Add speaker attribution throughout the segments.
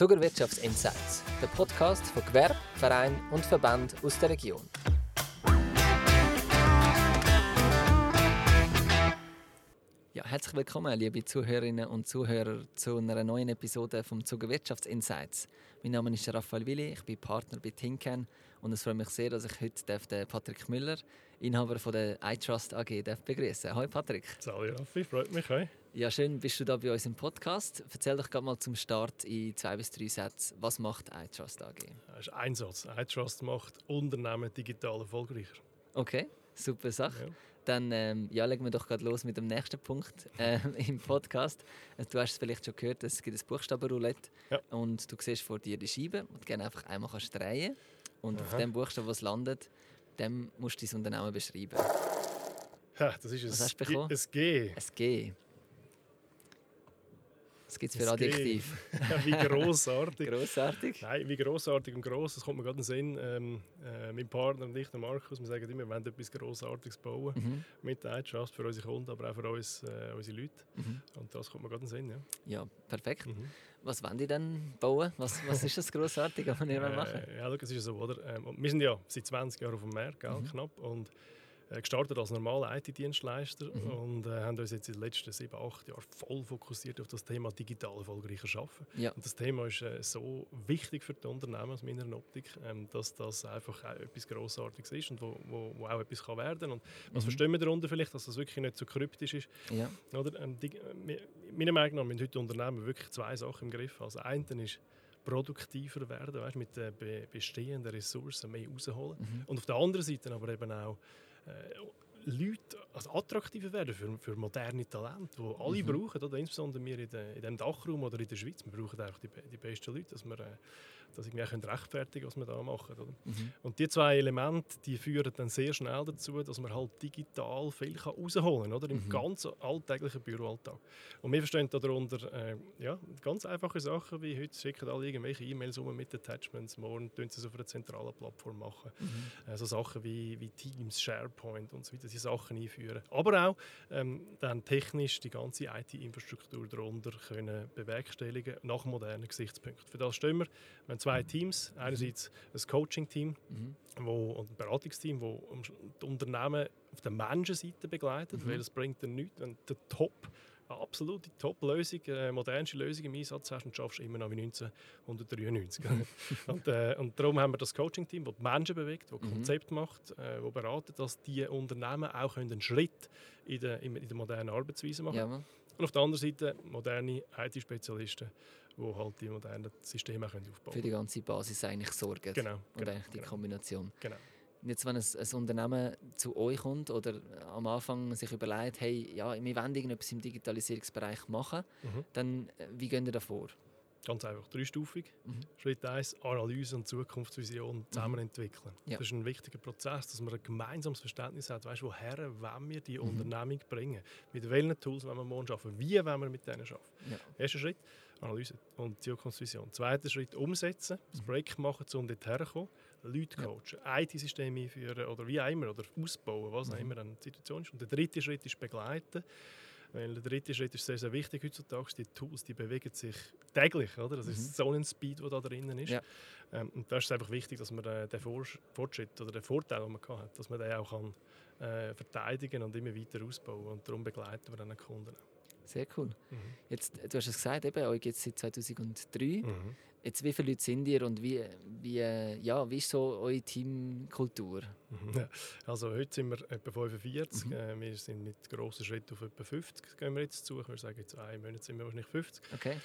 Speaker 1: Zuckerwirtschaftsinsights, der Podcast von Gewerbe, Verein und Verband aus der Region. Ja, herzlich willkommen, liebe Zuhörerinnen und Zuhörer, zu einer neuen Episode vom Zuckerwirtschaftsinsights. Mein Name ist Raphael Willi, ich bin Partner bei Tinken und es freut mich sehr, dass ich heute den Patrick Müller, Inhaber von der iTrust AG, begrüßen Hallo Patrick.
Speaker 2: Hallo Raffi, freut mich. Hi.
Speaker 1: Ja, schön bist du da bei uns im Podcast. Erzähl doch gerade mal zum Start in zwei bis drei Sätzen, was macht iTrust AG?
Speaker 2: Das ist ein Satz. iTrust macht Unternehmen digital erfolgreicher.
Speaker 1: Okay, super Sache. Ja. Dann ähm, ja, legen wir doch gerade los mit dem nächsten Punkt äh, im Podcast. Du hast es vielleicht schon gehört, es gibt ein Buchstabenroulette ja. und du siehst vor dir die Scheibe und gerne einfach einmal kannst drehen und Aha. auf dem Buchstaben, was landet, dem musst du dein Unternehmen beschreiben.
Speaker 2: Ja, das ist
Speaker 1: was hast du bekommen?
Speaker 2: Ein G.
Speaker 1: Ein G. Was gibt es für Adjektiv?
Speaker 2: wie grossartig.
Speaker 1: grossartig?
Speaker 2: Nein, wie grossartig und gross. Das kommt mir gerade in den Sinn. Ähm, äh, mein Partner und ich, der Markus, wir sagen immer, wir wollen etwas Grossartiges bauen. Mhm. Mit der Eigenschaft für unsere Kunden, aber auch für uns, äh, unsere Leute. Mhm. Und das kommt mir gerade in den Sinn. Ja,
Speaker 1: ja perfekt. Mhm. Was wollen die denn bauen? Was, was ist das Grossartige, was ihr äh, machen?
Speaker 2: Ja, look, es ist so, oder? Ähm, wir sind ja seit 20 Jahren auf dem Markt, mhm. knapp. Und äh, gestartet als normaler IT-Dienstleister mhm. und äh, haben uns jetzt in den letzten sieben, acht Jahren voll fokussiert auf das Thema digital erfolgreicher Arbeiten. Ja. Und das Thema ist äh, so wichtig für die Unternehmen aus meiner Optik, ähm, dass das einfach auch etwas Grossartiges ist und wo, wo, wo auch etwas kann werden kann. Und was mhm. verstehen wir darunter vielleicht, dass das wirklich nicht so kryptisch ist? Ja. Oder, ähm, die, äh, meiner Meinung nach müssen heute Unternehmen wirklich zwei Sachen im Griff haben. Also einen ist produktiver werden, weißt, mit den bestehenden Ressourcen mehr rausholen. Mhm. Und auf der anderen Seite aber eben auch Uh, Leute also attraktiver werden für, für moderne Talente, die alle mhm. brauchen, oder? insbesondere wir in, de, in dem Dachraum oder in der Schweiz. Wir brauchen einfach die, die besten Leute, dass wir äh, das irgendwie können rechtfertigen was wir da machen. Oder? Mhm. Und die zwei Elemente die führen dann sehr schnell dazu, dass man halt digital viel kann oder? im mhm. ganz alltäglichen Büroalltag. Und wir verstehen darunter äh, ja, ganz einfache Sachen, wie heute schicken alle irgendwelche E-Mails um mit Attachments, morgen tun sie es auf einer zentralen Plattform machen. Mhm. Äh, so Sachen wie, wie Teams, SharePoint und so weiter, diese Sachen einführen. Aber auch ähm, dann technisch die ganze IT-Infrastruktur darunter können bewerkstelligen nach modernen Gesichtspunkten. Für das stehen wir. wir zwei Teams. Einerseits ein Coaching-Team mhm. und ein Beratungsteam, das die Unternehmen auf der Menschenseite begleitet, mhm. weil es bringt dann nichts, wenn der Top eine absolute Top-Lösung, eine modernste Lösung im Einsatz hast und schaffst immer noch wie 1993. und, äh, und darum haben wir das Coaching-Team, das die Menschen bewegt, das mhm. Konzept macht, äh, das beratet, dass die Unternehmen auch einen Schritt in der, in der modernen Arbeitsweise machen. Ja, und auf der anderen Seite moderne IT-Spezialisten, die halt die modernen Systeme aufbauen können.
Speaker 1: Für die ganze Basis eigentlich sorgen.
Speaker 2: Genau. Und
Speaker 1: genau, eigentlich die
Speaker 2: genau.
Speaker 1: Kombination.
Speaker 2: Genau.
Speaker 1: Jetzt, wenn ein, ein, Unternehmen zu euch kommt oder am Anfang sich überlegt, hey, ja, wir wollen irgendetwas im Digitalisierungsbereich machen, mhm. dann äh, wie gehen ihr da vor?
Speaker 2: Ganz einfach, dreistufig. Mhm. Schritt 1, Analyse und Zukunftsvision zusammen mhm. entwickeln. Ja. Das ist ein wichtiger Prozess, dass man ein gemeinsames Verständnis hat, weißt, woher wollen wir die mhm. Unternehmung bringen, mit welchen Tools wollen wir morgen arbeiten, wie wollen wir mit denen arbeiten. Ja. Erster Schritt, Analyse und Zukunftsvision. Zweiter Schritt, umsetzen, das mhm. Projekt machen, um dort herzukommen. Leute coachen, ja. IT-Systeme einführen oder wie auch immer, oder ausbauen, was auch mhm. immer eine Situation ist. Und der dritte Schritt ist begleiten. Weil der dritte Schritt ist sehr, sehr wichtig heutzutage. Die Tools die bewegen sich täglich. Oder? Das mhm. ist so ein Speed, der da drinnen ist. Ja. Ähm, und da ist es einfach wichtig, dass man den, den Fortschritt oder den Vorteil, den man hat, dass man den auch kann, äh, verteidigen und immer weiter ausbauen Und darum begleiten wir dann Kunden.
Speaker 1: Sehr cool. Mhm. Jetzt, du hast es gesagt, eben, euch es seit 2003. Mhm. Jetzt, wie viele Leute sind ihr und wie, wie, ja, wie ist so eure Teamkultur?
Speaker 2: Mhm. Also heute sind wir etwa 45. Mhm. Äh, wir sind mit grossen Schritten auf etwa 50 gehen wir jetzt zu. Ich würde sagen, in zwei Monaten sind wir wahrscheinlich 50.
Speaker 1: Okay.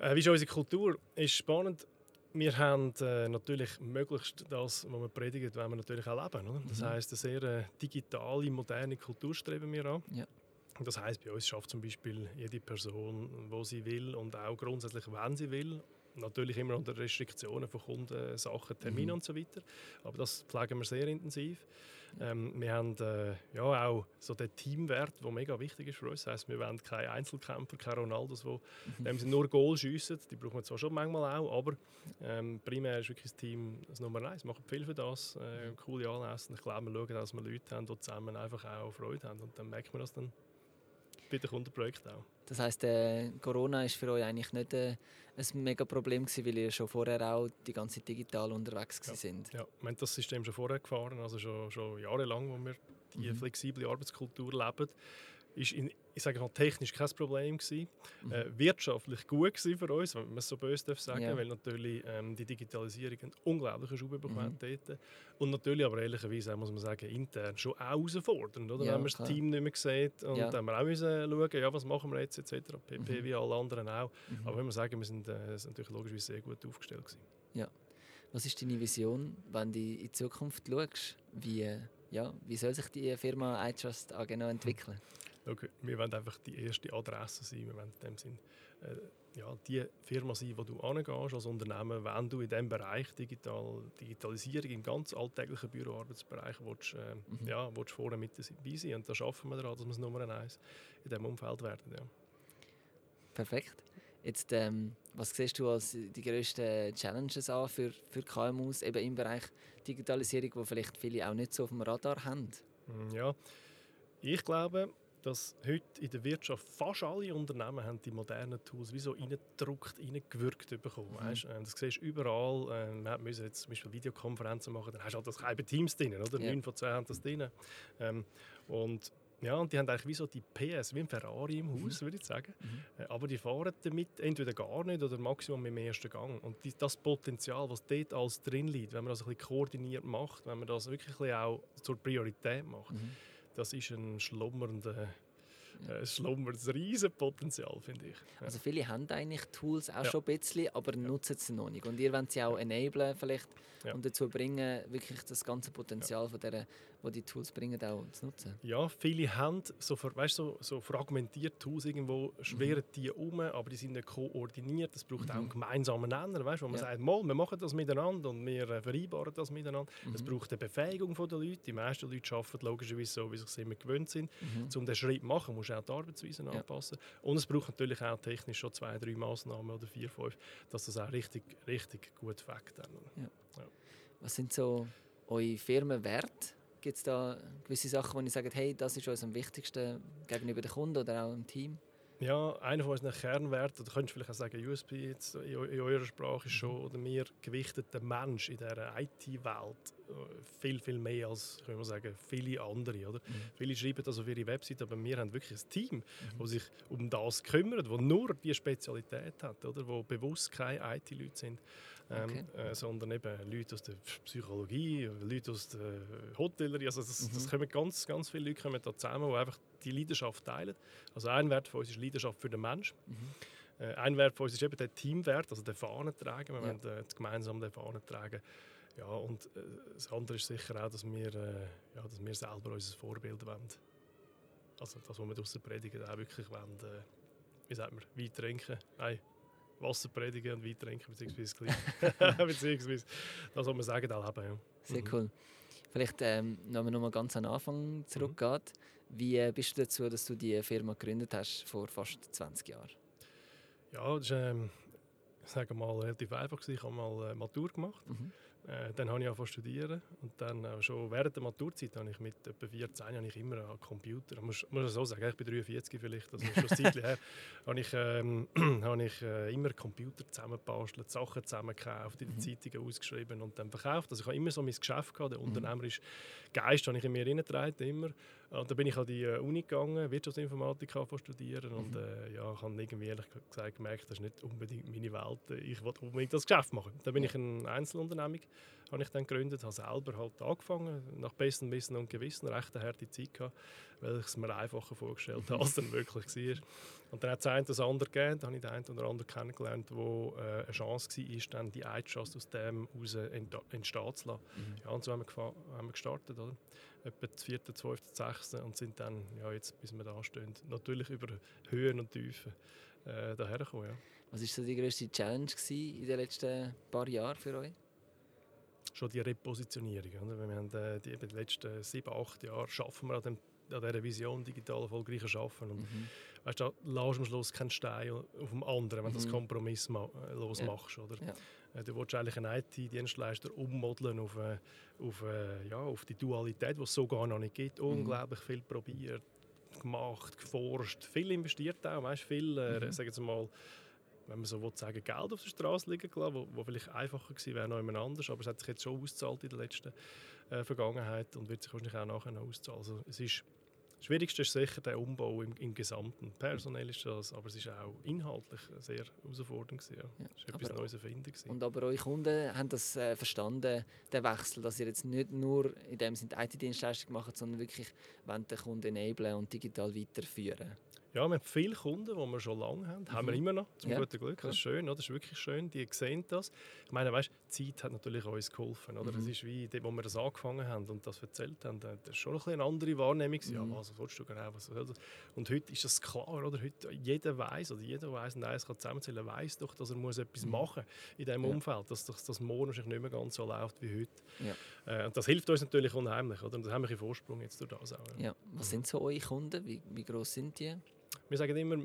Speaker 2: Äh, wie ist unsere Kultur? Ist spannend. Wir haben äh, natürlich möglichst das, was wir predigen, wollen wir natürlich auch leben. Oder? Das mhm. heisst, eine sehr äh, digitale, moderne Kultur streben wir an. Ja. Das heißt, bei uns schafft zum Beispiel jede Person, wo sie will und auch grundsätzlich, wenn sie will Natürlich immer unter Restriktionen von Kunden, Sachen, Termine mhm. und so weiter. Aber das pflegen wir sehr intensiv. Ähm, wir haben äh, ja, auch so den Teamwert, der mega wichtig ist für uns. Das heisst, wir wollen keine Einzelkämpfer, keine Ronaldos, die mhm. nur Goal schiessen. Die brauchen wir zwar schon manchmal auch, aber ähm, primär ist wirklich das Team das Nummer eins. Wir machen viel für das, äh, coole Anlässe. Ich glaube, wir schauen, dass wir Leute haben, die zusammen einfach auch Freude haben. Und dann merkt man das dann bei den Kundenprojekten auch.
Speaker 1: Das heisst, äh, Corona ist für euch eigentlich nicht äh, ein mega Problem gewesen, weil ihr schon vorher auch die ganze Zeit digital unterwegs ja. sind.
Speaker 2: Ja, wir haben das System schon vorher gefahren, also schon, schon jahrelang, wo wir die mhm. flexible Arbeitskultur leben ist in, ich sage mal, technisch kein Problem gewesen. Mhm. Äh, wirtschaftlich gut gewesen für uns, wenn man es so böse darf sagen, ja. weil natürlich ähm, die Digitalisierung einen unglaublichen Schub bekommen mhm. dort. Und natürlich aber ehrlicherweise muss man sagen, intern schon auch herausfordernd, oder? Ja, wenn man das Team nicht mehr sieht und ja. dann wir auch müssen schauen, ja, was machen wir jetzt etc. PP mhm. wie alle anderen auch. Mhm. Aber wenn wir sagen, wir sind, äh, sind natürlich logisch sehr gut aufgestellt gewesen.
Speaker 1: Ja. Was ist deine Vision, wenn du in die Zukunft schaust? Wie, ja, wie soll sich die Firma iTrust AG noch entwickeln?
Speaker 2: Schau, wir wollen einfach die erste Adresse sein. Wir wollen in dem Sinn äh, ja, die Firma sein, wo du angehst als Unternehmen, wenn du in diesem Bereich Digital, Digitalisierung im ganz alltäglichen Büroarbeitsbereich willst, äh, mhm. ja, willst vorne mit dabei sein. Und da schaffen wir daran, dass wir das Nummer eins in diesem Umfeld werden. Ja.
Speaker 1: Perfekt. Jetzt, ähm, was siehst du als die grössten Challenges an für, für KMUs eben im Bereich Digitalisierung, wo vielleicht viele auch nicht so auf dem Radar haben?
Speaker 2: Ja, ich glaube, dass heute in der Wirtschaft fast alle Unternehmen haben die modernen Tools wie so reingedruckt, reingewirkt bekommen. Mhm. Weißt? Ähm, das siehst du überall. Ähm, wir müssen jetzt zum Beispiel Videokonferenzen machen, dann hast du halt das keine Teams drin, oder? Ja. 9 von 10 haben das drin. Ähm, und ja, und die haben eigentlich wie so die PS, wie ein Ferrari im mhm. Haus, mhm. würde ich sagen. Mhm. Äh, aber die fahren damit entweder gar nicht oder maximum im ersten Gang. Und die, das Potenzial, was dort alles drin liegt, wenn man das ein bisschen koordiniert macht, wenn man das wirklich auch zur Priorität macht, mhm das ist ein schlummernder ja. Äh, schlummert ein riesen Potenzial, finde ich.
Speaker 1: Ja. Also viele haben eigentlich Tools auch ja. schon ein bisschen, aber nutzen sie noch nicht. Und ihr wollt sie auch enablen vielleicht und dazu bringen, wirklich das ganze Potenzial von der die die Tools bringen, auch zu nutzen?
Speaker 2: Ja, viele haben so, weißt, so, so fragmentierte Tools irgendwo, schweren mhm. die um, aber die sind nicht koordiniert. Es braucht mhm. auch einen gemeinsamen Nenner, weißt, wo man sagt, mal, wir machen das miteinander und wir äh, vereinbaren das miteinander. Mhm. Es braucht eine Befähigung der Leute. Die meisten Leute arbeiten logischerweise so, wie sie es immer gewöhnt sind. Mhm. Um den Schritt zu machen, musst du auch die Arbeitsweise ja. anpassen. Und es braucht natürlich auch technisch schon zwei, drei Massnahmen oder vier, fünf, dass das auch richtig, richtig gut fängt. Ja.
Speaker 1: Ja. Was sind so eure Firmenwerte? Gibt es da gewisse Sachen, wo ich sage, hey, das ist uns am wichtigsten gegenüber den Kunden oder auch im Team?
Speaker 2: Ja, einer von unseren Kernwerten, oder könntest du vielleicht auch sagen, USP jetzt in, in eurer Sprache ist schon, oder wir gewichten den Mensch in dieser IT-Welt viel, viel mehr als können wir sagen, viele andere. Oder? Mhm. Viele schreiben das auf ihre Website, aber wir haben wirklich ein Team, mhm. das sich um das kümmert, das nur diese Spezialität hat, oder? wo bewusst keine IT-Leute sind. Ähm, okay. äh, sondern eben Leute aus der Psychologie, Leute aus der Hotellerie. Also das, mhm. das kommen ganz, ganz viele Leute kommen da zusammen, die einfach die Leidenschaft teilen. Also ein Wert von uns ist Leidenschaft für den Menschen. Mhm. Äh, ein Wert von uns ist eben der Teamwert, also der Fahnen tragen. Wir ja. wollen äh, gemeinsam den Fahnen tragen. Ja, und äh, das andere ist sicher auch, dass wir, äh, ja, dass wir selber unser Vorbild wollen. Also das, was wir aus der Predigt auch wirklich wollen, äh, wie sagt man, Wein trinken. Nein, Wasser predigen und Wein trinken, beziehungsweise, beziehungsweise das, was wir sagen, erleben. Ja.
Speaker 1: Sehr mhm. Vielleicht, ähm, wenn man nochmal ganz an den Anfang zurückgeht, mhm. wie äh, bist du dazu, dass du die Firma gegründet hast vor fast 20 Jahren?
Speaker 2: Ja, das ist, ähm, ich sage mal, relativ einfach. Ich habe mal äh, Matur gemacht. Mhm. Äh, dann habe ich angefangen zu studieren und dann äh, schon während der Maturzeit habe ich mit etwa 14 habe ich immer einen Computer, muss, muss so sagen, ich bin 43 vielleicht, also schon ein Zeitchen her, habe ich, ähm, habe ich äh, immer Computer zusammengebastelt, Sachen zusammengekauft, in den mhm. Zeitungen ausgeschrieben und dann verkauft. Also ich habe immer so mein Geschäft gehabt, der mhm. unternehmerische Geist habe ich in mir reingetragen, immer. Und dann bin ich an die äh, Uni gegangen, Wirtschaftsinformatik studieren und mhm. äh, ja, ich habe irgendwie ehrlich gesagt gemerkt, das ist nicht unbedingt meine Welt. Ich wollte unbedingt das Geschäft machen. Dann bin ich eine Einzelunternehmung habe ich dann gegründet, habe selber halt angefangen, nach bestem Wissen und Gewissen, recht eine harte Zeit gehabt, weil ich es mir einfacher vorgestellt habe, als dann wirklich war. Und dann hat es ein das andere gegeben, dann habe ich den einen oder anderen kennengelernt, wo äh, eine Chance war, dann die Eidschast aus dem heraus entstehen zu lassen. Mhm. Ja, und so haben wir, haben wir gestartet, oder? Etwa 4., 12., 6. und sind dann, ja, jetzt, bis wir da stehen, natürlich über Höhen und Tiefen äh, daher gekommen. Ja.
Speaker 1: Was war so die grösste Challenge in den letzten paar Jahren für euch?
Speaker 2: Schon die Repositionierung. Oder? Wir haben äh, die, die letzten sieben, acht Jahre schaffen wir an, dem, an dieser Vision digital erfolgreicher schaffen. Und, mhm. weißt, da lässt am Schluss keinen Stein auf dem anderen, wenn du mhm. das Kompromiss äh, losmachst. Ja. Oder? Ja. Äh, du willst eigentlich einen IT-Dienstleister ummodeln auf, auf, ja, auf die Dualität, die es so gar noch nicht gibt. Mhm. Unglaublich viel probiert gemacht, geforscht, viel investiert auch, weißt, viel, äh, mhm. sagen wir mal, wenn man so will sagen, Geld auf der Straße liegen gelassen, wo, wo vielleicht einfacher gewesen wäre noch jemand anders, aber es hat sich jetzt schon ausgezahlt in der letzten äh, Vergangenheit und wird sich wahrscheinlich auch nachher noch auszahlen. Also es ist das Schwierigste ist sicher der Umbau im, im Gesamten. Personell ist das, aber es ist auch inhaltlich sehr herausfordernd. Ja. Ja, es war etwas Neues erfinden.
Speaker 1: Und aber eure Kunden haben das äh, verstanden, den Wechsel, dass ihr jetzt nicht nur in dem Sinne IT-Dienstleistung macht, sondern wirklich den Kunden enablen und digital weiterführen.
Speaker 2: Ja, wir haben viele Kunden, die wir schon lange haben. Mhm. Haben wir mhm. immer noch, zum ja, guten Glück. Das ist schön, oder? das ist wirklich schön. Die sehen das. Ich meine, weißt, die Zeit hat natürlich uns geholfen. Oder? Mhm. Das ist wie, dort, wo wir das angefangen haben und das erzählt haben, das ist schon ein eine andere Wahrnehmung. Mhm. Ja, was willst du genau? Was soll das? Und heute ist das klar, oder? Heute, jeder weiß, oder jeder weiß und eins kann zusammenzählen, weiß doch, dass er muss etwas mhm. machen in diesem ja. Umfeld, dass das, das morgen wahrscheinlich nicht mehr ganz so läuft wie heute. Ja. Äh, und das hilft uns natürlich unheimlich. Oder? Und das haben wir einen Vorsprung jetzt durch das auch.
Speaker 1: Ja. Was sind so eure Kunden? Wie, wie groß sind die?
Speaker 2: Wir sagen immer,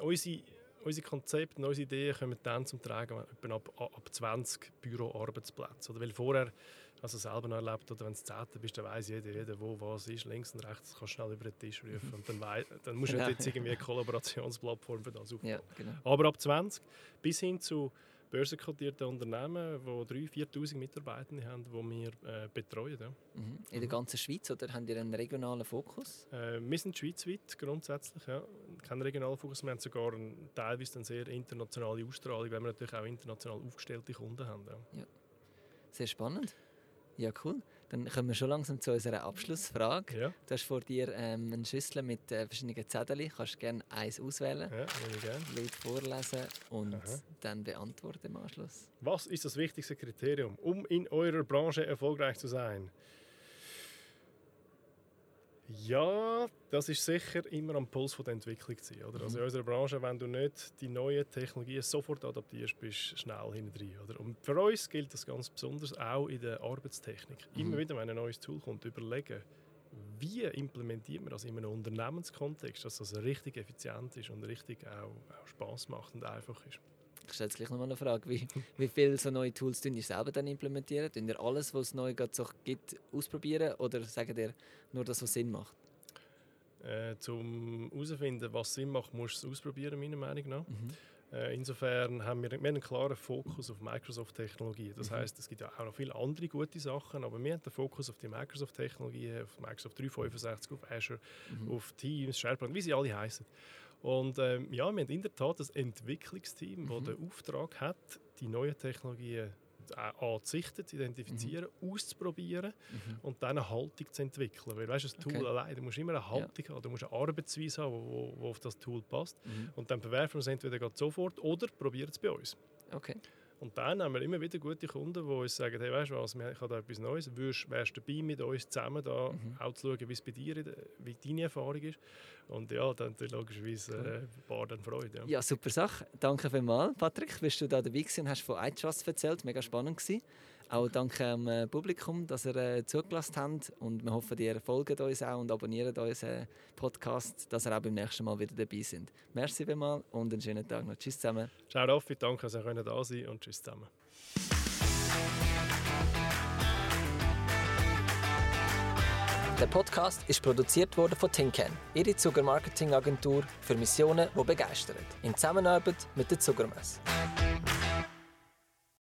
Speaker 2: unsere, unsere Konzepte und unsere Ideen kommen dann zum Tragen ab, ab 20 Büroarbeitsplätze. Oder weil vorher, also selber erlebt, oder wenn du 10. bist, dann weiss jeder, jeder, wo was ist, links und rechts, kannst du schnell über den Tisch rufen. Und dann, weiss, dann musst du jetzt irgendwie eine Kollaborationsplattform für das aufbauen. Ja, genau. Aber ab 20 bis hin zu börsenkotierten Unternehmen, die 3'000, 4'000 Mitarbeitende haben, die wir äh, betreuen. Ja.
Speaker 1: Mhm. In der ganzen Schweiz oder haben ihr einen regionalen Fokus?
Speaker 2: Äh, wir sind schweizweit grundsätzlich, ja. kein regionaler Fokus. Wir haben sogar eine teilweise eine sehr internationale Ausstrahlung, weil wir natürlich auch international aufgestellte Kunden haben. Ja.
Speaker 1: ja. Sehr spannend. Ja, cool. Dann kommen wir schon langsam zu unserer Abschlussfrage. Ja. Du hast vor dir ähm, eine Schüssel mit äh, verschiedenen Zetteln. Du kannst gerne eins auswählen,
Speaker 2: ja, gerne.
Speaker 1: laut vorlesen und Aha. dann beantworten im Anschluss.
Speaker 2: Was ist das wichtigste Kriterium, um in eurer Branche erfolgreich zu sein? Ja, das ist sicher immer am Puls von der Entwicklung zu sein. Oder? Also in mhm. unserer Branche, wenn du nicht die neuen Technologien sofort adaptierst, bist du schnell hinten. Oder? Und für uns gilt das ganz besonders auch in der Arbeitstechnik. Mhm. Immer wieder, wenn ein neues Tool kommt, überlegen, wie implementiert man das in einem Unternehmenskontext, dass das richtig effizient ist und richtig auch, auch Spaß macht und einfach ist.
Speaker 1: Ich stelle jetzt gleich nochmal eine Frage. Wie, wie viele so neue Tools ihr selber dann implementieren? Tun ihr alles, was es neu so gibt, ausprobieren oder sagen ihr nur das, was Sinn macht?
Speaker 2: Äh, zum herauszufinden, was Sinn macht, musst du es ausprobieren, meiner Meinung nach. Mhm. Äh, insofern haben wir, wir einen klaren Fokus auf Microsoft-Technologie. Das mhm. heißt, es gibt ja auch noch viele andere gute Sachen, aber wir haben den Fokus auf die Microsoft-Technologie, auf Microsoft 365, auf Azure, mhm. auf Teams, SharePoint, wie sie alle heißen. Und ähm, ja, wir haben in der Tat ein Entwicklungsteam, mhm. das den Auftrag hat, die neuen Technologien anzusichten, zu identifizieren, mhm. auszuprobieren mhm. und dann eine Haltung zu entwickeln. Weil weißt, das Tool okay. allein, du musst immer eine Haltung ja. haben, du musst eine Arbeitsweise haben, die auf das Tool passt. Mhm. Und dann bewerfen wir es entweder sofort oder probieren es bei uns.
Speaker 1: Okay.
Speaker 2: Und dann haben wir immer wieder gute Kunden, die uns sagen, hey, weißt du was, ich habe da etwas Neues, Würst, wärst du dabei mit uns zusammen da mhm. auch zu schauen, wie es bei dir, wie deine Erfahrung ist. Und ja, dann logischerweise äh, ein paar dann Freude. Ja.
Speaker 1: ja, super Sache. Danke vielmals, Patrick, bist du da dabei gewesen und hast von iTrust erzählt, mega spannend gewesen. Auch danke am äh, Publikum, dass ihr äh, zugelassen habt. Und wir hoffen, ihr folgt uns auch und abonniert unseren Podcast, dass ihr auch beim nächsten Mal wieder dabei sind. Merci vielmals und einen schönen Tag noch. Tschüss zusammen.
Speaker 2: Ciao Raffi, danke, dass ihr da sein und tschüss zusammen.
Speaker 1: Der Podcast ist produziert worden von Tinken, ihre Zuckermarketing-Agentur für Missionen, die begeistern. In Zusammenarbeit mit der Zuckermesse.